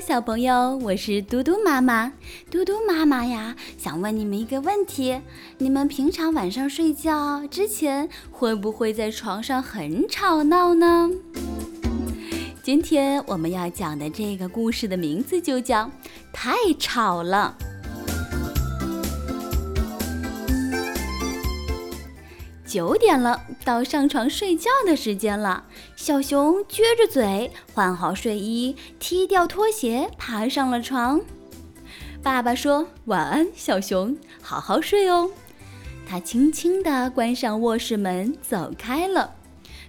小朋友，我是嘟嘟妈妈。嘟嘟妈妈呀，想问你们一个问题：你们平常晚上睡觉之前，会不会在床上很吵闹呢？今天我们要讲的这个故事的名字就叫《太吵了》。九点了，到上床睡觉的时间了。小熊撅着嘴，换好睡衣，踢掉拖鞋，爬上了床。爸爸说：“晚安，小熊，好好睡哦。”他轻轻地关上卧室门，走开了。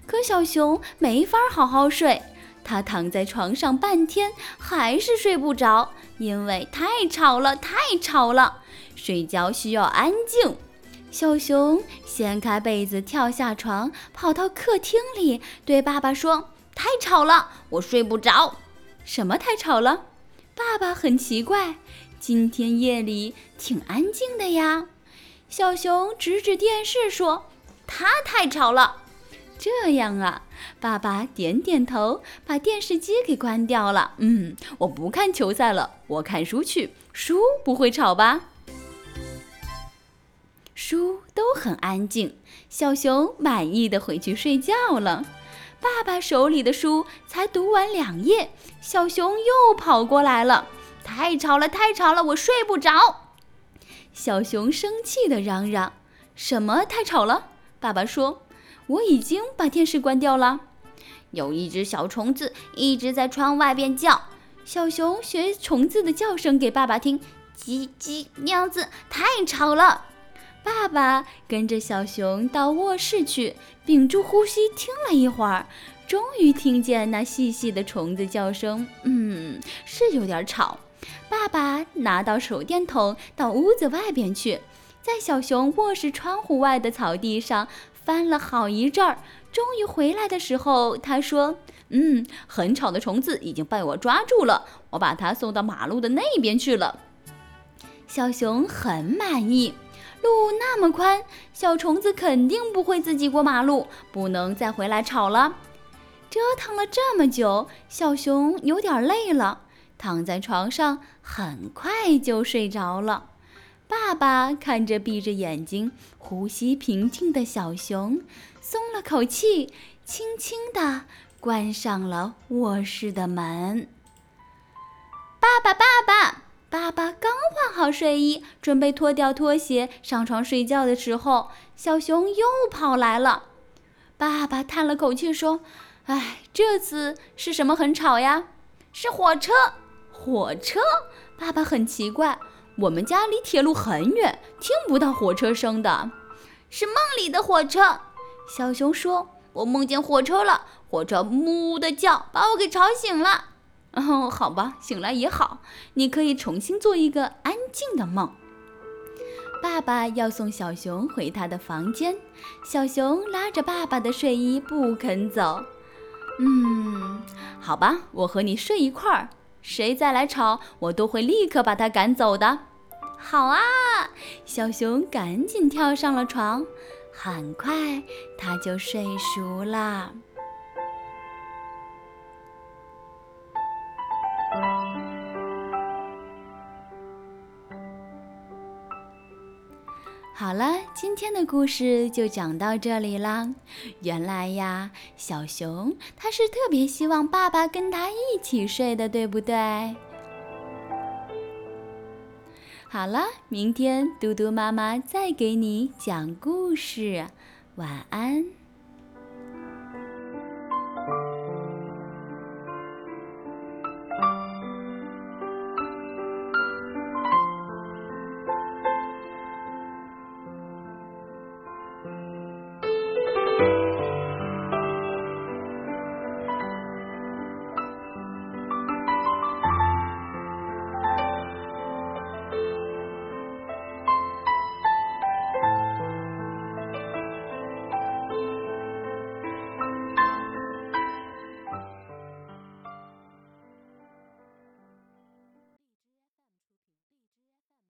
可小熊没法好好睡，他躺在床上半天，还是睡不着，因为太吵了，太吵了。睡觉需要安静。小熊掀开被子，跳下床，跑到客厅里，对爸爸说：“太吵了，我睡不着。”“什么太吵了？”爸爸很奇怪。“今天夜里挺安静的呀。”小熊指指电视说：“它太吵了。”“这样啊。”爸爸点点头，把电视机给关掉了。“嗯，我不看球赛了，我看书去。书不会吵吧？”书都很安静，小熊满意的回去睡觉了。爸爸手里的书才读完两页，小熊又跑过来了。太吵了，太吵了，我睡不着。小熊生气的嚷嚷：“什么太吵了？”爸爸说：“我已经把电视关掉了。”有一只小虫子一直在窗外边叫，小熊学虫子的叫声给爸爸听：“叽叽，喵子，太吵了。”爸爸跟着小熊到卧室去，屏住呼吸听了一会儿，终于听见那细细的虫子叫声。嗯，是有点吵。爸爸拿到手电筒，到屋子外边去，在小熊卧室窗户外的草地上翻了好一阵儿。终于回来的时候，他说：“嗯，很吵的虫子已经被我抓住了，我把它送到马路的那边去了。”小熊很满意。路那么宽，小虫子肯定不会自己过马路，不能再回来吵了。折腾了这么久，小熊有点累了，躺在床上，很快就睡着了。爸爸看着闭着眼睛、呼吸平静的小熊，松了口气，轻轻地关上了卧室的门。爸爸，爸爸。爸爸刚换好睡衣，准备脱掉拖鞋上床睡觉的时候，小熊又跑来了。爸爸叹了口气说：“哎，这次是什么很吵呀？是火车！火车！”爸爸很奇怪，我们家离铁路很远，听不到火车声的。是梦里的火车。小熊说：“我梦见火车了，火车呜的叫，把我给吵醒了。”哦，好吧，醒来也好。你可以重新做一个安静的梦。爸爸要送小熊回他的房间，小熊拉着爸爸的睡衣不肯走。嗯，好吧，我和你睡一块儿。谁再来吵，我都会立刻把他赶走的。好啊，小熊赶紧跳上了床，很快他就睡熟了。好了，今天的故事就讲到这里啦。原来呀，小熊它是特别希望爸爸跟它一起睡的，对不对？好了，明天嘟嘟妈妈再给你讲故事，晚安。